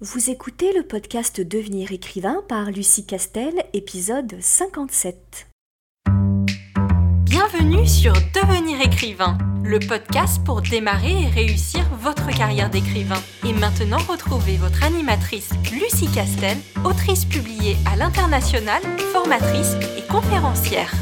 Vous écoutez le podcast Devenir écrivain par Lucie Castel, épisode 57. Bienvenue sur Devenir écrivain, le podcast pour démarrer et réussir votre carrière d'écrivain. Et maintenant, retrouvez votre animatrice Lucie Castel, autrice publiée à l'international, formatrice et conférencière.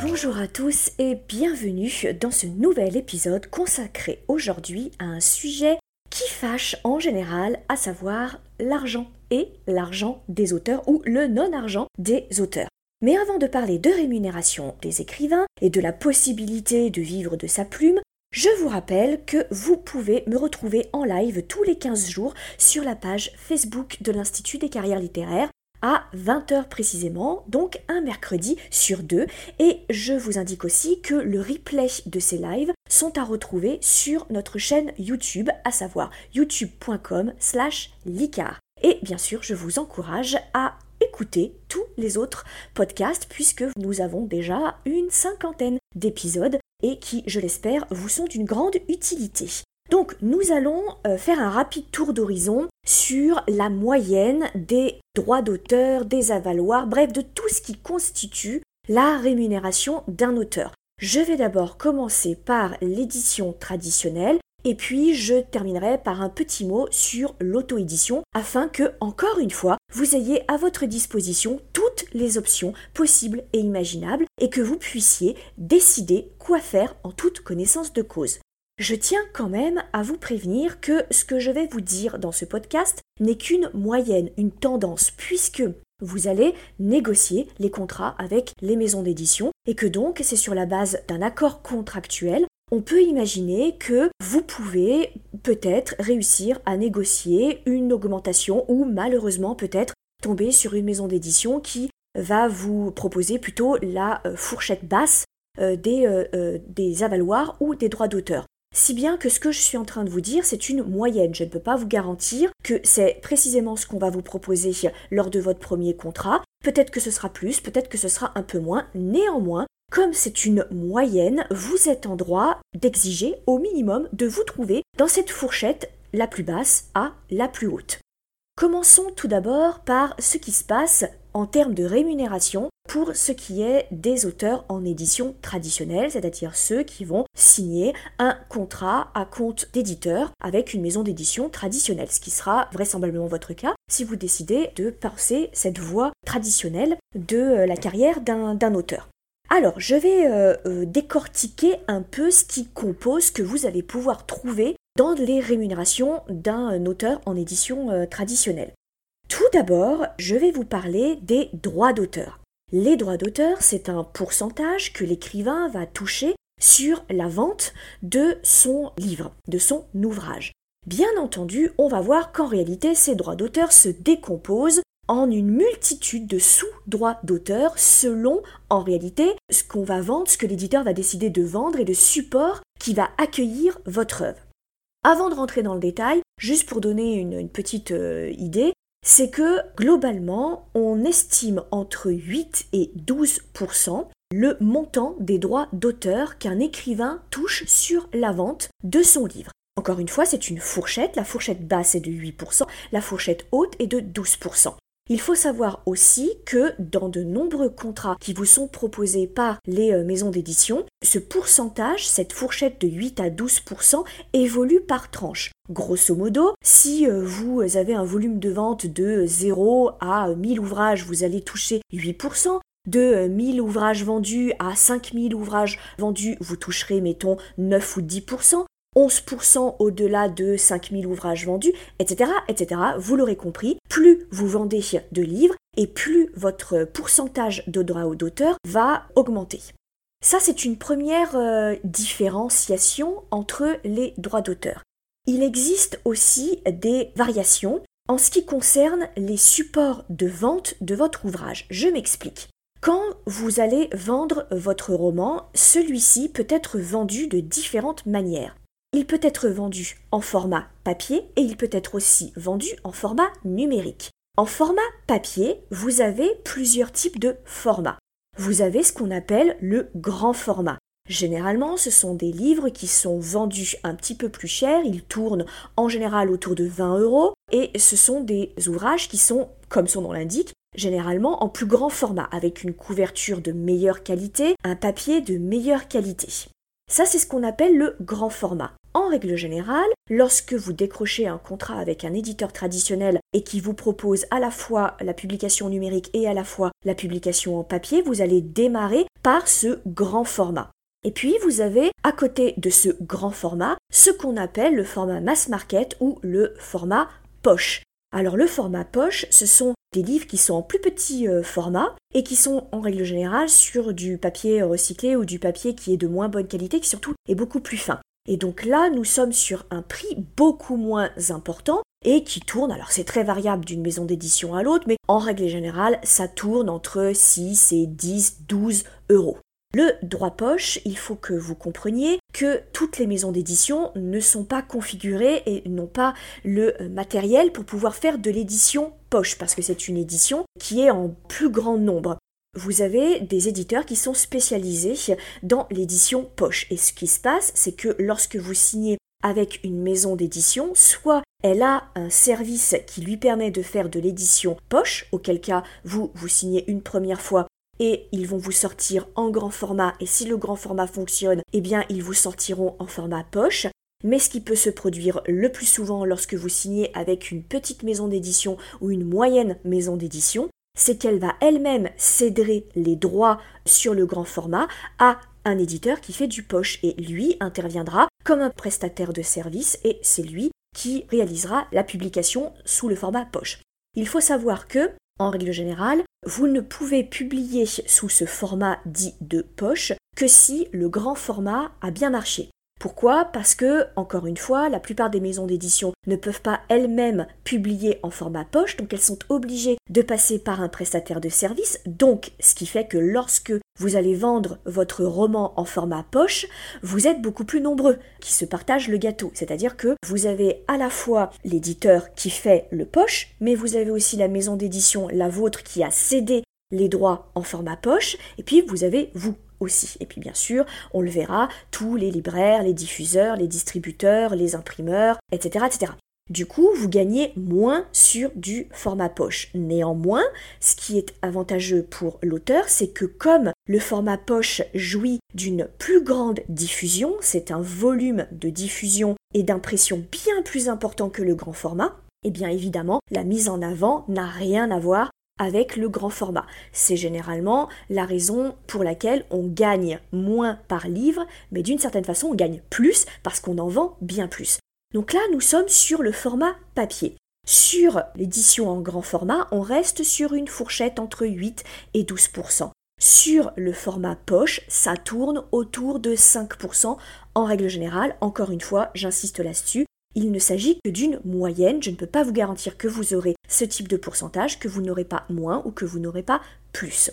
Bonjour à tous et bienvenue dans ce nouvel épisode consacré aujourd'hui à un sujet qui fâche en général, à savoir l'argent et l'argent des auteurs ou le non-argent des auteurs. Mais avant de parler de rémunération des écrivains et de la possibilité de vivre de sa plume, je vous rappelle que vous pouvez me retrouver en live tous les 15 jours sur la page Facebook de l'Institut des carrières littéraires à 20h précisément, donc un mercredi sur deux. Et je vous indique aussi que le replay de ces lives sont à retrouver sur notre chaîne YouTube, à savoir youtube.com slash licar. Et bien sûr, je vous encourage à écouter tous les autres podcasts puisque nous avons déjà une cinquantaine d'épisodes et qui, je l'espère, vous sont d'une grande utilité. Donc nous allons euh, faire un rapide tour d'horizon sur la moyenne des droits d'auteur, des avaloirs, bref, de tout ce qui constitue la rémunération d'un auteur. Je vais d'abord commencer par l'édition traditionnelle et puis je terminerai par un petit mot sur l'auto-édition afin que, encore une fois, vous ayez à votre disposition toutes les options possibles et imaginables et que vous puissiez décider quoi faire en toute connaissance de cause. Je tiens quand même à vous prévenir que ce que je vais vous dire dans ce podcast n'est qu'une moyenne, une tendance, puisque vous allez négocier les contrats avec les maisons d'édition et que donc c'est sur la base d'un accord contractuel. On peut imaginer que vous pouvez peut-être réussir à négocier une augmentation ou malheureusement peut-être tomber sur une maison d'édition qui va vous proposer plutôt la euh, fourchette basse euh, euh, des avaloirs ou des droits d'auteur. Si bien que ce que je suis en train de vous dire, c'est une moyenne. Je ne peux pas vous garantir que c'est précisément ce qu'on va vous proposer lors de votre premier contrat. Peut-être que ce sera plus, peut-être que ce sera un peu moins. Néanmoins, comme c'est une moyenne, vous êtes en droit d'exiger au minimum de vous trouver dans cette fourchette la plus basse à la plus haute. Commençons tout d'abord par ce qui se passe en termes de rémunération pour ce qui est des auteurs en édition traditionnelle, c'est-à-dire ceux qui vont signer un contrat à compte d'éditeur avec une maison d'édition traditionnelle, ce qui sera vraisemblablement votre cas si vous décidez de passer cette voie traditionnelle de euh, la carrière d'un auteur. Alors, je vais euh, euh, décortiquer un peu ce qui compose que vous allez pouvoir trouver dans les rémunérations d'un auteur en édition traditionnelle. Tout d'abord, je vais vous parler des droits d'auteur. Les droits d'auteur, c'est un pourcentage que l'écrivain va toucher sur la vente de son livre, de son ouvrage. Bien entendu, on va voir qu'en réalité, ces droits d'auteur se décomposent en une multitude de sous-droits d'auteur selon, en réalité, ce qu'on va vendre, ce que l'éditeur va décider de vendre et le support qui va accueillir votre œuvre. Avant de rentrer dans le détail, juste pour donner une, petite euh, idée, c'est que globalement, on estime entre 8 et 12% le montant des droits d'auteur qu'un écrivain touche sur la vente de son livre. Encore une fois, c'est une fourchette. La fourchette basse est de 8%, la fourchette haute est de 12%. Il faut savoir aussi que dans de nombreux contrats qui vous sont proposés par les euh, maisons d'édition, ce pourcentage, cette fourchette de 8 à 12%, évolue par tranche. Grosso modo, si euh, vous avez un volume de vente de 0 à 1000 ouvrages, vous allez toucher 8%. De 1000 ouvrages vendus à 5000 ouvrages vendus, vous toucherez, mettons, 9 ou 10%. 11% au-delà de 5000 ouvrages vendus, etc., etc. Vous l'aurez compris, plus vous vendez de livres et plus votre pourcentage de droits d'auteur va augmenter. Ça, c'est une première euh, différenciation entre les droits d'auteur. Il existe aussi des variations en ce qui concerne les supports de vente de votre ouvrage. Je m'explique. Quand vous allez vendre votre roman, celui-ci peut être vendu de différentes manières. Il peut être vendu en format papier et il peut être aussi vendu en format numérique. En format papier, vous avez plusieurs types de formats. Vous avez ce qu'on appelle le grand format. Généralement, ce sont des livres qui sont vendus un petit peu plus cher, ils tournent en général autour de 20 euros, et ce sont des ouvrages qui sont, comme son nom l'indique, généralement en plus grand format, avec une couverture de meilleure qualité, un papier de meilleure qualité. Ça, c'est ce qu'on appelle le grand format. En règle générale, lorsque vous décrochez un contrat avec un éditeur traditionnel et qui vous propose à la fois la publication numérique et à la fois la publication en papier, vous allez démarrer par ce grand format. Et puis vous avez à côté de ce grand format ce qu'on appelle le format mass market ou le format poche. Alors le format poche, ce sont des livres qui sont en plus petit euh, format et qui sont en règle générale sur du papier recyclé ou du papier qui est de moins bonne qualité, qui surtout est beaucoup plus fin. Et donc là, nous sommes sur un prix beaucoup moins important et qui tourne, alors c'est très variable d'une maison d'édition à l'autre, mais en règle générale, ça tourne entre 6 et 10, 12 euros. Le droit poche, il faut que vous compreniez que toutes les maisons d'édition ne sont pas configurées et n'ont pas le matériel pour pouvoir faire de l'édition poche, parce que c'est une édition qui est en plus grand nombre. Vous avez des éditeurs qui sont spécialisés dans l'édition poche. Et ce qui se passe, c'est que lorsque vous signez avec une maison d'édition, soit elle a un service qui lui permet de faire de l'édition poche, auquel cas vous vous signez une première fois et ils vont vous sortir en grand format et si le grand format fonctionne, eh bien ils vous sortiront en format poche. Mais ce qui peut se produire le plus souvent lorsque vous signez avec une petite maison d'édition ou une moyenne maison d'édition, c'est qu'elle va elle-même céder les droits sur le grand format à un éditeur qui fait du poche et lui interviendra comme un prestataire de service et c'est lui qui réalisera la publication sous le format poche. Il faut savoir que en règle générale, vous ne pouvez publier sous ce format dit de poche que si le grand format a bien marché. Pourquoi Parce que, encore une fois, la plupart des maisons d'édition ne peuvent pas elles-mêmes publier en format poche, donc elles sont obligées de passer par un prestataire de service, donc ce qui fait que lorsque vous allez vendre votre roman en format poche, vous êtes beaucoup plus nombreux qui se partagent le gâteau. C'est-à-dire que vous avez à la fois l'éditeur qui fait le poche, mais vous avez aussi la maison d'édition, la vôtre, qui a cédé les droits en format poche, et puis vous avez vous Et puis bien sûr, on le verra, tous les libraires, les diffuseurs, les distributeurs, les imprimeurs, etc. etc. Du coup, vous gagnez moins sur du format poche. Néanmoins, ce qui est avantageux pour l'auteur, c'est que comme le format poche jouit d'une plus grande diffusion, c'est un volume de diffusion et d'impression bien plus important que le grand format, et eh bien évidemment, la mise en avant n'a rien à voir avec le grand format. C'est généralement la raison pour laquelle on gagne moins par livre, mais d'une certaine façon on gagne plus parce qu'on en vend bien plus. Donc là, nous sommes sur le format papier. Sur l'édition en grand format, on reste sur une fourchette entre 8 et 12% sur le format poche, ça tourne autour de 5% en règle générale. Encore une fois, j'insiste là-dessus, il ne s'agit que d'une moyenne. Je ne peux pas vous garantir que vous aurez ce type de pourcentage, que vous n'aurez pas moins ou que vous n'aurez pas plus.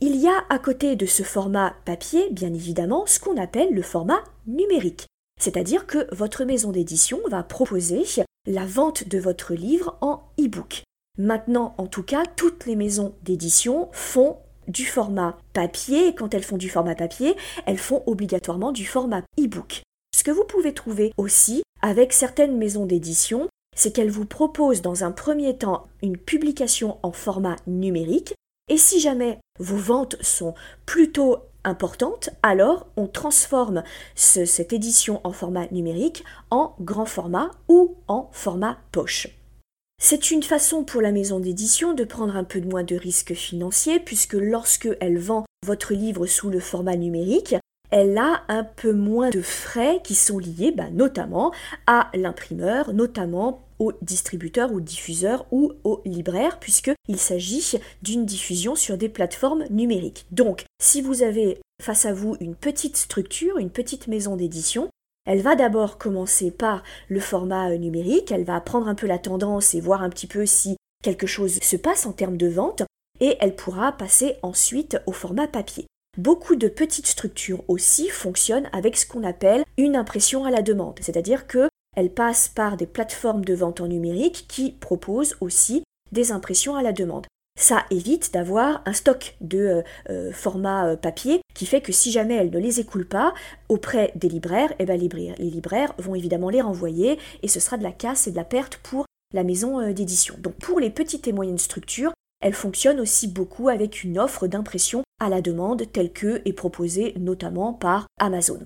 Il y a à côté de ce format papier, bien évidemment, ce qu'on appelle le format numérique. C'est-à-dire que votre maison d'édition va proposer la vente de votre livre en e-book. Maintenant, en tout cas, toutes les maisons d'édition font du format papier et quand elles font du format papier, elles font obligatoirement du format e-book. Ce que vous pouvez trouver aussi avec certaines maisons d'édition, c'est qu'elles vous proposent dans un premier temps une publication en format numérique, et si jamais vos ventes sont plutôt importantes, alors on transforme cette édition en format numérique en grand format ou en format poche. C'est une façon pour la maison d'édition de prendre un peu moins de risques financiers puisque lorsque elle vend votre livre sous le format numérique, elle a un peu moins de frais qui sont liés bah, notamment à l'imprimeur, notamment au distributeur ou diffuseur ou au libraire puisqu'il s'agit d'une diffusion sur des plateformes numériques. Donc si vous avez face à vous une petite structure, une petite maison d'édition, elle va d'abord commencer par le format numérique, elle va prendre un peu la tendance et voir un petit peu si quelque chose se passe en termes de vente, et elle pourra passer ensuite au format papier. Beaucoup de petites structures aussi fonctionnent avec ce qu'on appelle une impression à la demande, c'est-à-dire qu'elles passent par des plateformes de vente en numérique qui proposent aussi des impressions à la demande. ça évite d'avoir un stock de euh, euh, format euh, papier qui fait que si jamais elle ne les écoule pas auprès des libraires, eh ben, les, les libraires vont évidemment les renvoyer et ce sera de la casse et de la perte pour la maison d'édition. Donc pour les petites et moyennes structures, elle fonctionne aussi beaucoup avec une offre d'impression à la demande telle que est proposée notamment par Amazon.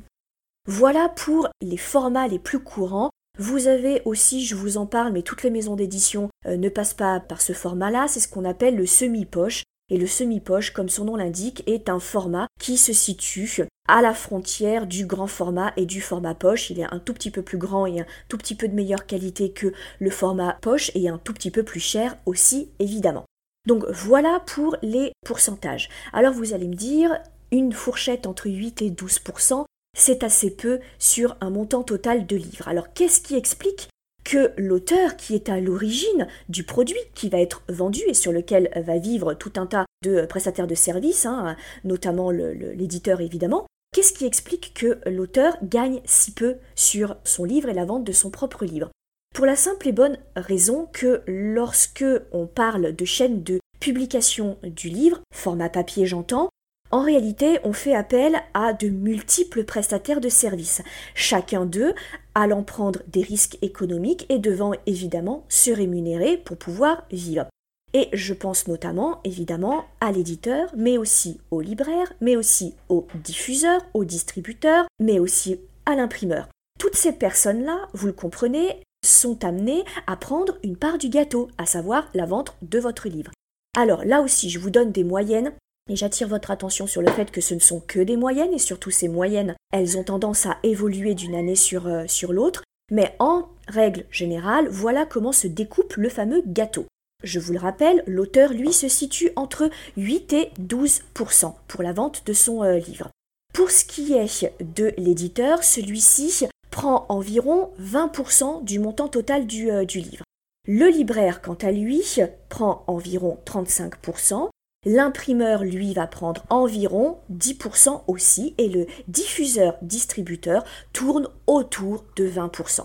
Voilà pour les formats les plus courants vous avez aussi, je vous en parle, mais toutes les maisons d'édition euh, ne passent pas par ce format-là, c'est ce qu'on appelle le semi-poche. Et le semi-poche, comme son nom l'indique, est un format qui se situe à la frontière du grand format et du format poche. Il est un tout petit peu plus grand et un tout petit peu de meilleure qualité que le format poche et un tout petit peu plus cher aussi, évidemment. Donc voilà pour les pourcentages. Alors vous allez me dire, une fourchette entre 8 et 12% c'est assez peu sur un montant total de livres. Alors qu'est-ce qui explique que l'auteur qui est à l'origine du produit qui va être vendu et sur lequel va vivre tout un tas de prestataires de services, hein, notamment l'éditeur évidemment, qu'est-ce qui explique que l'auteur gagne si peu sur son livre et la vente de son propre livre? Pour la simple et bonne raison que lorsque on parle de chaîne de publication du livre, format papier j'entends, en réalité, on fait appel à de multiples prestataires de services, chacun d'eux allant prendre des risques économiques et devant évidemment se rémunérer pour pouvoir vivre. Et je pense notamment évidemment à l'éditeur, mais aussi au libraire, mais aussi au diffuseur, au distributeur, mais aussi à l'imprimeur. Toutes ces personnes-là, vous le comprenez, sont amenées à prendre une part du gâteau, à savoir la vente de votre livre. Alors là aussi, je vous donne des moyennes et j'attire votre attention sur le fait que ce ne sont que des moyennes, et surtout ces moyennes, elles ont tendance à évoluer d'une année sur, euh, l'autre. Mais en règle générale, voilà comment se découpe le fameux gâteau. Je vous le rappelle, l'auteur, lui, se situe entre 8 et 12% pour la vente de son euh, livre. Pour ce qui est de l'éditeur, celui-ci prend environ 20% du montant total du, euh, du livre. Le libraire, quant à lui, prend environ 35%, L'imprimeur, lui, va prendre environ 10% aussi et le diffuseur-distributeur tourne autour de 20%.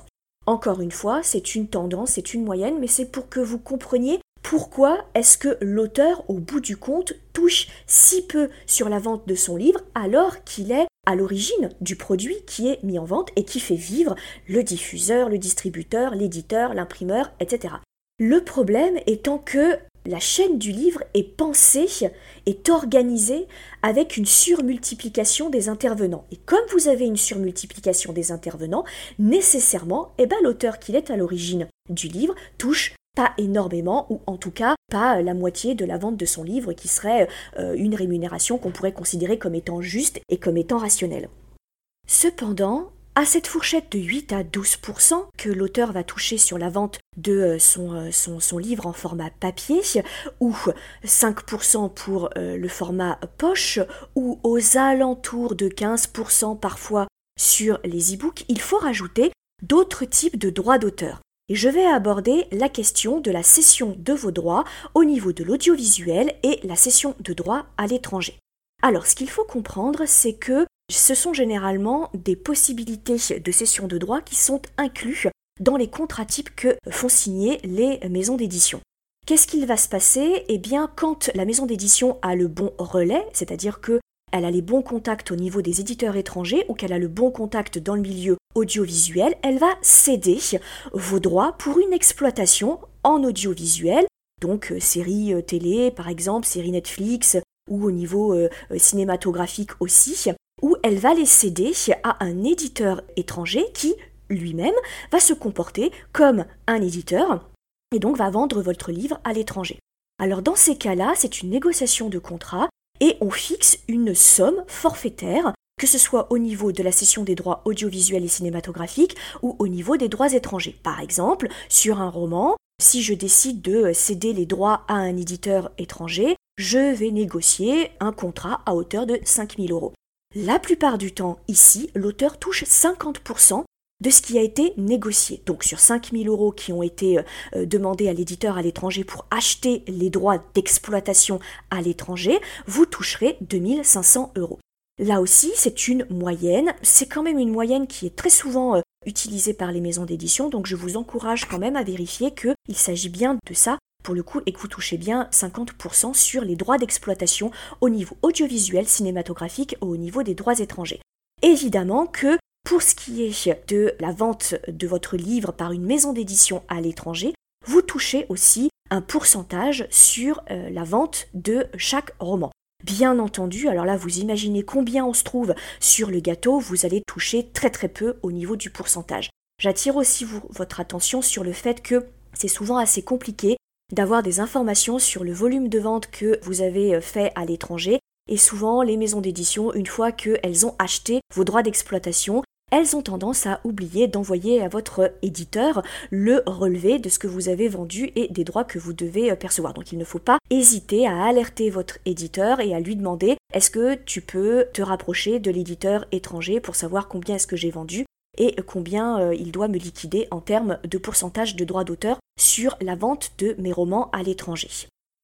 Encore une fois, c'est une tendance, c'est une moyenne, mais c'est pour que vous compreniez pourquoi est-ce que l'auteur, au bout du compte, touche si peu sur la vente de son livre alors qu'il est à l'origine du produit qui est mis en vente et qui fait vivre le diffuseur, le distributeur, l'éditeur, l'imprimeur, etc. Le problème étant que la chaîne du livre est pensée, est organisée avec une surmultiplication des intervenants. Et comme vous avez une surmultiplication des intervenants, nécessairement, eh ben, l'auteur qui est à l'origine du livre touche pas énormément, ou en tout cas pas la moitié de la vente de son livre, qui serait euh, une rémunération qu'on pourrait considérer comme étant juste et comme étant rationnelle. Cependant, à cette fourchette de 8 à 12% que l'auteur va toucher sur la vente de euh, euh, son, livre en format papier, ou 5% pour euh, le format poche, ou aux alentours de 15% parfois sur les e-books, il faut rajouter d'autres types de droits d'auteur. Je vais aborder la question de la cession de vos droits au niveau de l'audiovisuel et la cession de droits à l'étranger. Alors, ce qu'il faut comprendre, c'est que ce sont généralement des possibilités de cession de droits qui sont inclus dans les contrats types que font signer les maisons d'édition. Qu'est-ce qu'il va se passer? Eh bien, quand la maison d'édition a le bon relais, c'est-à-dire que elle a les bons contacts au niveau des éditeurs étrangers ou qu'elle a le bon contact dans le milieu audiovisuel, elle va céder vos droits pour une exploitation en audiovisuel, donc euh, séries euh, télé par exemple, séries Netflix ou au niveau euh, cinématographique aussi, où elle va les céder à un éditeur étranger qui, lui-même, va se comporter comme un éditeur et donc va vendre votre livre à l'étranger. Alors dans ces cas-là, c'est une négociation de contrat et on fixe une somme forfaitaire, que ce soit au niveau de la cession des droits audiovisuels et cinématographiques ou au niveau des droits étrangers. Par exemple, sur un roman, si je décide de céder les droits à un éditeur étranger, je vais négocier un contrat à hauteur de 5000 euros. La plupart du temps, ici, l'auteur touche 50% de ce qui a été négocié. Donc sur 5000 euros qui ont été euh, demandés à l'éditeur à l'étranger pour acheter les droits d'exploitation à l'étranger, vous toucherez 2500 euros. Là aussi, c'est une moyenne. C'est quand même une moyenne qui est très souvent euh, utilisée par les maisons d'édition, donc je vous encourage quand même à vérifier qu'il s'agit bien de ça pour le coup et que vous touchez bien 50% sur les droits d'exploitation au niveau audiovisuel, cinématographique au niveau des droits étrangers. Évidemment que pour ce qui est de la vente de votre livre par une maison d'édition à l'étranger, vous touchez aussi un pourcentage sur euh, la vente de chaque roman. Bien entendu, alors là vous imaginez combien on se trouve sur le gâteau, vous allez toucher très très peu au niveau du pourcentage. J'attire aussi votre attention sur le fait que c'est souvent assez compliqué d'avoir des informations sur le volume de vente que vous avez euh, fait à l'étranger. Et souvent, les maisons d'édition, une fois qu'elles ont acheté vos droits d'exploitation, elles ont tendance à oublier d'envoyer à votre éditeur le relevé de ce que vous avez vendu et des droits que vous devez euh, percevoir. Donc il ne faut pas hésiter à alerter votre éditeur et à lui demander est-ce que tu peux te rapprocher de l'éditeur étranger pour savoir combien est-ce que j'ai vendu et combien euh, il doit me liquider en termes de pourcentage de droits d'auteur sur la vente de mes romans à l'étranger.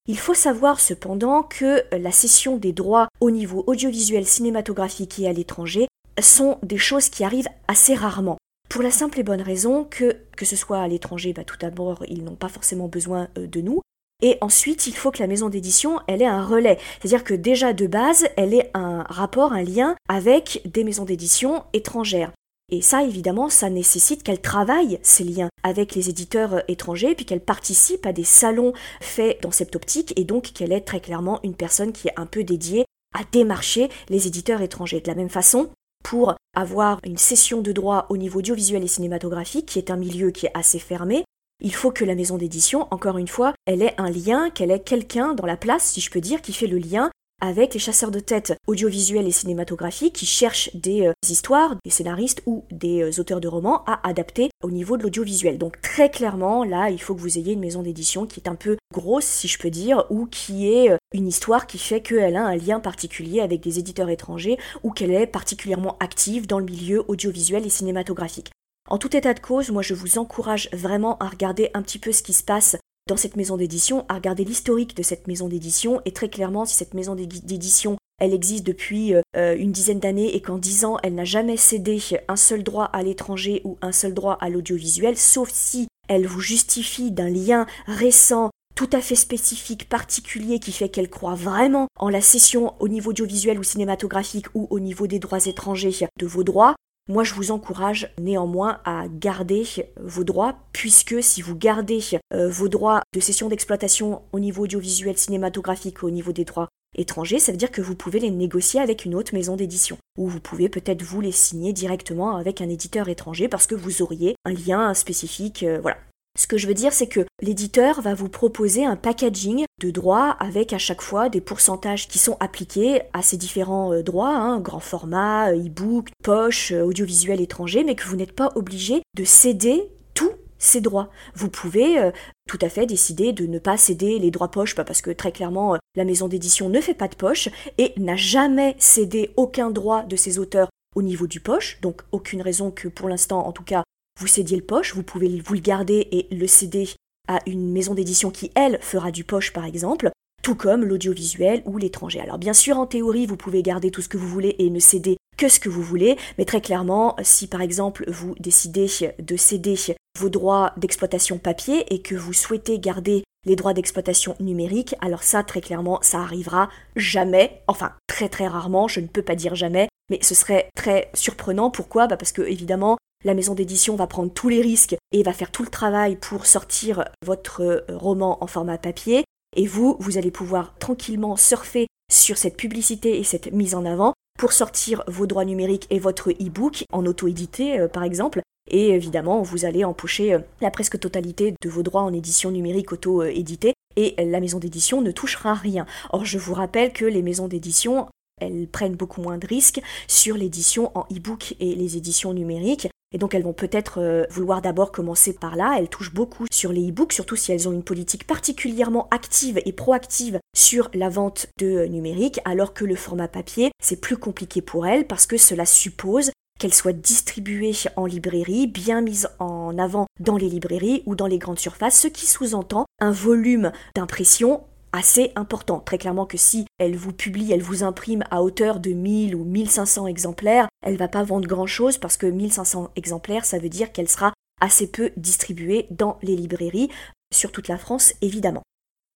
Il faut savoir cependant que la cession des droits au niveau audiovisuel, cinématographique et à l'étranger sont des choses qui arrivent assez rarement. Pour la simple et bonne raison que, que ce soit à l'étranger, bah, tout d'abord, ils n'ont pas forcément besoin euh, de nous. Et ensuite, il faut que la maison d'édition, elle ait un relais. C'est-à-dire que déjà de base, elle ait un rapport, un lien avec des maisons d'édition étrangères. Et ça, évidemment, ça nécessite qu'elle travaille ces liens avec les éditeurs euh, étrangers, puis qu'elle participe à des salons faits dans cette optique, et donc qu'elle est très clairement une personne qui est un peu dédiée à démarcher les éditeurs étrangers. De la même façon, pour avoir une session de droit au niveau audiovisuel et cinématographique, qui est un milieu qui est assez fermé, il faut que la maison d'édition, encore une fois, elle ait un lien, qu'elle ait quelqu'un dans la place, si je peux dire, qui fait le lien avec les chasseurs de tête audiovisuels et cinématographiques qui cherchent des euh, histoires, des scénaristes ou des euh, auteurs de romans à adapter au niveau de l'audiovisuel. Donc très clairement, là, il faut que vous ayez une maison d'édition qui est un peu grosse, si je peux dire, ou qui est euh, une histoire qui fait qu'elle a un lien particulier avec des éditeurs étrangers ou qu'elle est particulièrement active dans le milieu audiovisuel et cinématographique. En tout état de cause, moi je vous encourage vraiment à regarder un petit peu ce qui se passe dans cette maison d'édition, à regarder l'historique de cette maison d'édition, et très clairement, si cette maison d'édition elle existe depuis euh, euh, une dizaine d'années et qu'en dix ans, elle n'a jamais cédé un seul droit à l'étranger ou un seul droit à l'audiovisuel, sauf si elle vous justifie d'un lien récent tout à fait spécifique, particulier, qui fait qu'elle croit vraiment en la cession au niveau audiovisuel ou cinématographique ou au niveau des droits étrangers de vos droits, moi, je vous encourage néanmoins à garder vos droits, puisque si vous gardez euh, vos droits de cession d'exploitation au niveau audiovisuel, cinématographique, au niveau des droits étrangers, ça veut dire que vous pouvez les négocier avec une autre maison d'édition, ou vous pouvez peut-être vous les signer directement avec un éditeur étranger parce que vous auriez un lien spécifique, euh, voilà. Ce que je veux dire, c'est que l'éditeur va vous proposer un packaging de droits avec à chaque fois des pourcentages qui sont appliqués à ces différents euh, droits, hein, grand format, euh, e-book, poche, euh, audiovisuel étranger, mais que vous n'êtes pas obligé de céder tous ces droits. Vous pouvez tout à fait décider de ne pas céder les droits poche, parce que très clairement, la maison d'édition ne fait pas de poche et n'a jamais cédé aucun droit de ses auteurs au niveau du poche, donc aucune raison que pour l'instant, en tout cas, vous cédiez le poche, vous pouvez vous le garder et le céder à une maison d'édition qui, elle, fera du poche par exemple, tout comme l'audiovisuel ou l'étranger. Alors bien sûr, en théorie, vous pouvez garder tout ce que vous voulez et ne céder que ce que vous voulez, mais très clairement, si par exemple vous décidez de céder vos droits d'exploitation papier et que vous souhaitez garder les droits d'exploitation numérique, alors ça très clairement ça arrivera jamais, enfin très très rarement, je ne peux pas dire jamais, mais ce serait très surprenant. Pourquoi? Bah Parce que évidemment la maison d'édition va prendre tous les risques et va faire tout le travail pour sortir votre euh, roman en format papier. Et vous, vous allez pouvoir tranquillement surfer sur cette publicité et cette mise en avant pour sortir vos droits numériques et votre e-book en auto-édité euh, par exemple. Et évidemment, vous allez empocher euh, la presque totalité de vos droits en édition numérique auto-éditée et la maison d'édition ne touchera rien. Or, je vous rappelle que les maisons d'édition, elles prennent beaucoup moins de risques sur l'édition en e-book et les éditions numériques. Et donc elles vont peut-être euh, vouloir d'abord commencer par là. Elles touchent beaucoup sur les e-books, surtout si elles ont une politique particulièrement active et proactive sur la vente de euh, numérique, alors que le format papier, c'est plus compliqué pour elles parce que cela suppose qu'elles soient distribuées en librairie, bien mises en avant dans les librairies ou dans les grandes surfaces, ce qui sous-entend un volume d'impression assez important. Très clairement que si elle vous publie, elle vous imprime à hauteur de 1000 ou 1500 exemplaires, elle va pas vendre grand chose parce que 1500 exemplaires, ça veut dire qu'elle sera assez peu distribuée dans les librairies, sur toute la France évidemment.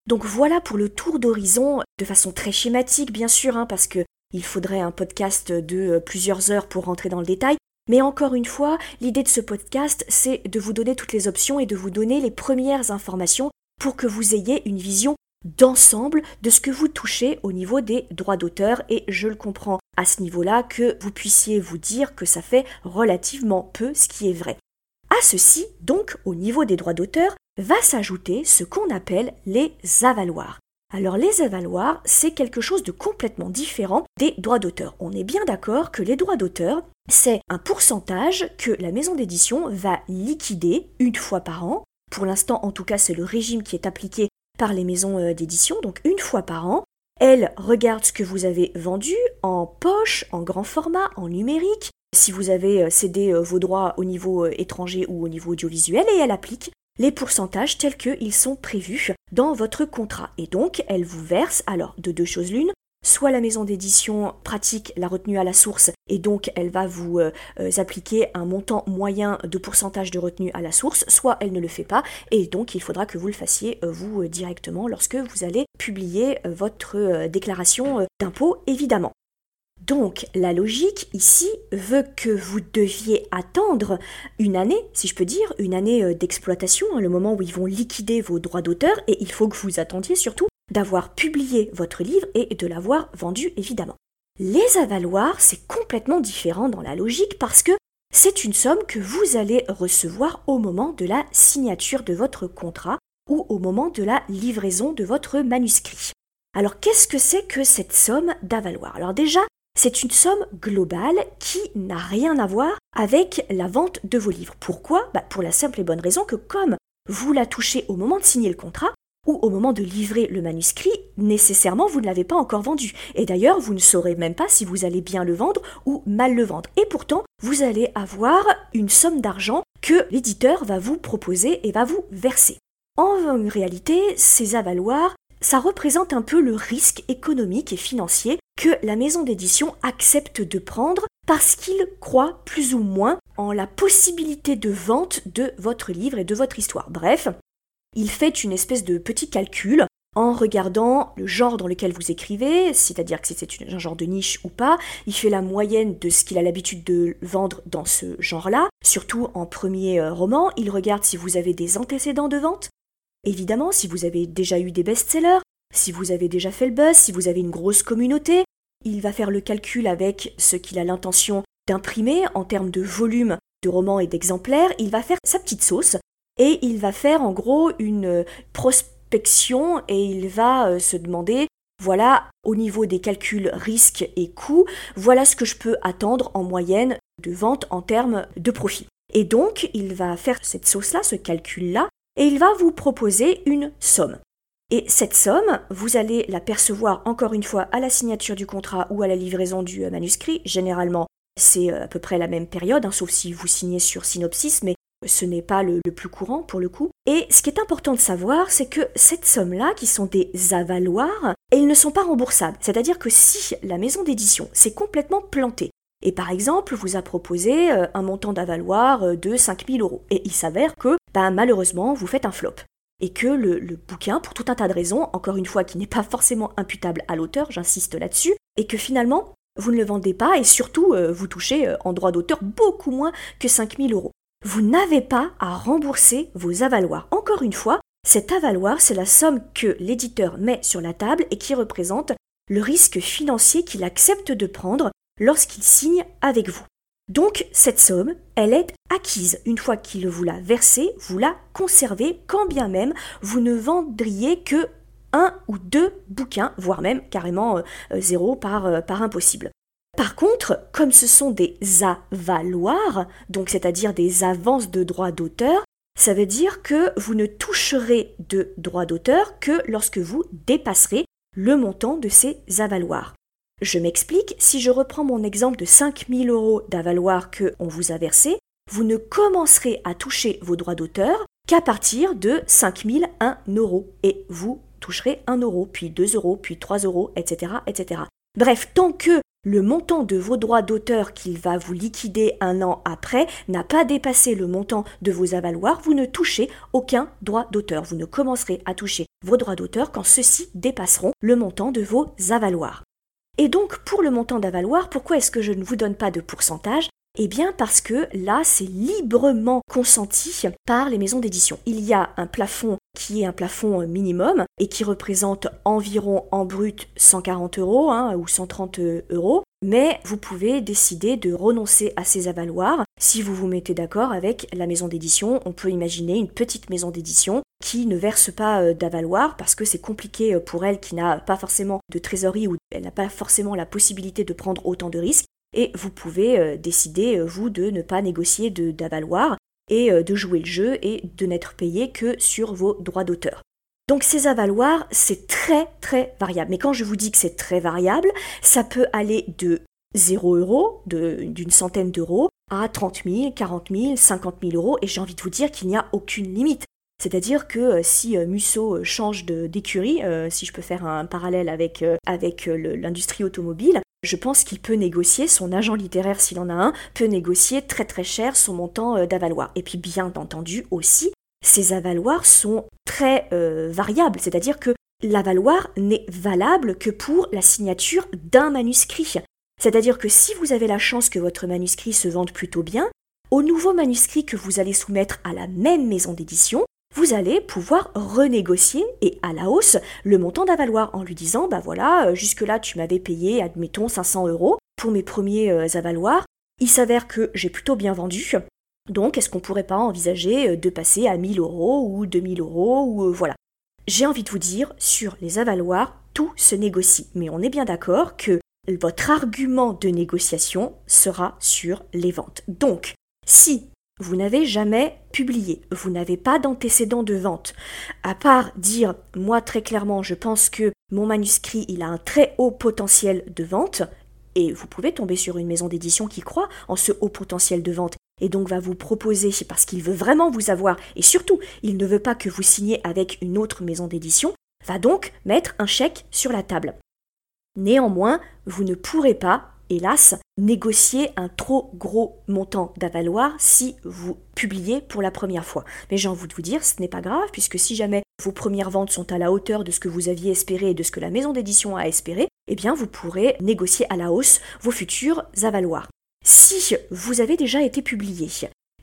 Donc voilà pour le tour d'horizon, de façon très schématique bien sûr, hein, parce que il faudrait un podcast de euh, plusieurs heures pour rentrer dans le détail. Mais encore une fois, l'idée de ce podcast, c'est de vous donner toutes les options et de vous donner les premières informations pour que vous ayez une vision d'ensemble de ce que vous touchez au niveau des droits d'auteur et je le comprends à ce niveau-là que vous puissiez vous dire que ça fait relativement peu ce qui est vrai. À ceci, donc, au niveau des droits d'auteur, va s'ajouter ce qu'on appelle les avaloirs. Alors les avaloirs, c'est quelque chose de complètement différent des droits d'auteur. On est bien d'accord que les droits d'auteur, c'est un pourcentage que la maison d'édition va liquider une fois par an. Pour l'instant, en tout cas, c'est le régime qui est appliqué par les maisons euh, d'édition, donc une fois par an. Elle regarde ce que vous avez vendu en poche, en grand format, en numérique, si vous avez euh, cédé euh, vos droits au niveau étranger ou au niveau audiovisuel, et elle applique les pourcentages tels qu'ils sont prévus dans votre contrat. Et donc, elle vous verse alors de deux choses l'une, soit la maison d'édition pratique la retenue à la source et donc elle va vous euh, euh, appliquer un montant moyen de pourcentage de retenue à la source, soit elle ne le fait pas et donc il faudra que vous le fassiez euh, vous directement lorsque vous allez publier votre déclaration d'impôt évidemment. Donc la logique ici veut que vous deviez attendre une année, si je peux dire, une année d'exploitation, hein, le moment où ils vont liquider vos droits d'auteur, et il faut que vous attendiez surtout d'avoir publié votre livre et de l'avoir vendu évidemment. Les avaloirs, c'est complètement différent dans la logique parce que c'est une somme que vous allez recevoir au moment de la signature de votre contrat ou au moment de la livraison de votre manuscrit. Alors qu'est-ce que c'est que cette somme d'avaloir Alors déjà, c'est une somme globale qui n'a rien à voir avec la vente de vos livres. Pourquoi? Bah, Pour la simple et bonne raison que comme vous la touchez au moment de signer le contrat, ou au moment de livrer le manuscrit, nécessairement vous ne l'avez pas encore vendu. Et d'ailleurs, vous ne saurez même pas si vous allez bien le vendre ou mal le vendre. Et pourtant, vous allez avoir une somme d'argent que l'éditeur va vous proposer et va vous verser. En réalité, ces avaloirs, ça représente un peu le risque économique et financier que la maison d'édition accepte de prendre parce qu'il croit plus ou moins en la possibilité de vente de votre livre et de votre histoire. Bref, il fait une espèce de petit calcul en regardant le genre dans lequel vous écrivez, c'est-à-dire que c'est un genre de niche ou pas. Il fait la moyenne de ce qu'il a l'habitude de vendre dans ce genre-là, surtout en premier euh, roman. Il regarde si vous avez des antécédents de vente. Évidemment, si vous avez déjà eu des best-sellers, si vous avez déjà fait le buzz, si vous avez une grosse communauté. Il va faire le calcul avec ce qu'il a l'intention d'imprimer en termes de volume de romans et d'exemplaires. Il va faire sa petite sauce et il va faire en gros une prospection et il va euh, se demander voilà, au niveau des calculs risques et coûts, voilà ce que je peux attendre en moyenne de vente en termes de profit. Et donc, il va faire cette sauce-là, ce calcul-là, et il va vous proposer une somme. Et cette somme, vous allez la percevoir encore une fois à la signature du contrat ou à la livraison du euh, manuscrit. Généralement, c'est euh, à peu près la même période, hein, sauf si vous signez sur synopsis, mais ce n'est pas le, plus courant pour le coup. Et ce qui est important de savoir, c'est que cette somme-là, qui sont des avaloirs, elles ne sont pas remboursables. C'est-à-dire que si la maison d'édition s'est complètement plantée, et par exemple vous a proposé euh, un montant d'avaloir euh, de 5000 euros, et il s'avère que bah, malheureusement vous faites un flop, et que le, le bouquin, pour tout un tas de raisons, encore une fois qui n'est pas forcément imputable à l'auteur, j'insiste là-dessus, et que finalement vous ne le vendez pas et surtout euh, vous touchez en droit d'auteur beaucoup moins que 5000 euros vous n'avez pas à rembourser vos avaloirs. Encore une fois, cet avaloir, c'est la somme que l'éditeur met sur la table et qui représente le risque financier qu'il accepte de prendre lorsqu'il signe avec vous. Donc cette somme, elle est acquise. Une fois qu'il vous l'a versée, vous la conservez, quand bien même vous ne vendriez que un ou deux bouquins, voire même carrément euh, zéro par, euh, par impossible. Par contre, comme ce sont des avaloirs, donc c'est-à-dire des avances de droits d'auteur, ça veut dire que vous ne toucherez de droits d'auteur que lorsque vous dépasserez le montant de ces avaloirs. Je m'explique, si je reprends mon exemple de 5000 euros d'avaloir que on vous a versé, vous ne commencerez à toucher vos droits d'auteur qu'à partir de 5001 euros et vous toucherez 1 euro, puis 2 euros, puis 3 euros, etc., etc. Bref, tant que le montant de vos droits d'auteur qu'il va vous liquider un an après n'a pas dépassé le montant de vos avaloirs, vous ne touchez aucun droit d'auteur. Vous ne commencerez à toucher vos droits d'auteur quand ceux-ci dépasseront le montant de vos avaloirs. Et donc, pour le montant d'avaloir, pourquoi est-ce que je ne vous donne pas de pourcentage? Eh bien parce que là, c'est librement consenti par les maisons d'édition. Il y a un plafond qui est un plafond minimum et qui représente environ en brut 140 euros hein, ou 130 euros. Mais vous pouvez décider de renoncer à ces avaloirs si vous vous mettez d'accord avec la maison d'édition. On peut imaginer une petite maison d'édition qui ne verse pas euh, d'avaloir parce que c'est compliqué euh, pour elle qui n'a pas forcément de trésorerie ou elle n'a pas forcément la possibilité de prendre autant de risques et vous pouvez euh, décider, euh, vous, de ne pas négocier d'avaloir et euh, de jouer le jeu et de n'être payé que sur vos droits d'auteur. Donc ces avaloirs, c'est très très variable. Mais quand je vous dis que c'est très variable, ça peut aller de 0 euros, d'une centaine d'euros, à 30 000, 40 000, 50 000 euros, et j'ai envie de vous dire qu'il n'y a aucune limite. C'est-à-dire que si Musso change d'écurie, si je peux faire un parallèle avec l'industrie automobile, je pense qu'il peut négocier, son agent littéraire s'il en a un, peut négocier très très cher son montant euh, d'avaloir. Et puis bien entendu aussi, ces avaloirs sont très euh, variables, c'est-à-dire que l'avaloir n'est valable que pour la signature d'un manuscrit. C'est-à-dire que si vous avez la chance que votre manuscrit se vende plutôt bien, au nouveau manuscrit que vous allez soumettre à la même maison d'édition, vous allez pouvoir renégocier et à la hausse le montant d'avaloir en lui disant bah voilà, euh, jusque-là tu m'avais payé, admettons, 500 euros pour mes premiers euh, avaloirs. Il s'avère que j'ai plutôt bien vendu. Donc est-ce qu'on pourrait pas envisager euh, de passer à 1000 euros ou 2000 euros ou voilà. J'ai envie de vous dire, sur les avaloirs, tout se négocie. Mais on est bien d'accord que votre argument de négociation sera sur les ventes. Donc, si vous n'avez jamais publié, vous n'avez pas d'antécédent de vente, à part dire, moi très clairement, je pense que mon manuscrit, il a un très haut potentiel de vente, et vous pouvez tomber sur une maison d'édition qui croit en ce haut potentiel de vente, et donc va vous proposer, parce qu'il veut vraiment vous avoir, et surtout, il ne veut pas que vous signiez avec une autre maison d'édition, va donc mettre un chèque sur la table. Néanmoins, vous ne pourrez pas hélas, négocier un trop gros montant d'avaloir si vous publiez pour la première fois. Mais j'ai envie de vous dire, ce n'est pas grave, puisque si jamais vos premières ventes sont à la hauteur de ce que vous aviez espéré et de ce que la maison d'édition a espéré, eh bien vous pourrez négocier à la hausse vos futurs avaloirs. Si vous avez déjà été publié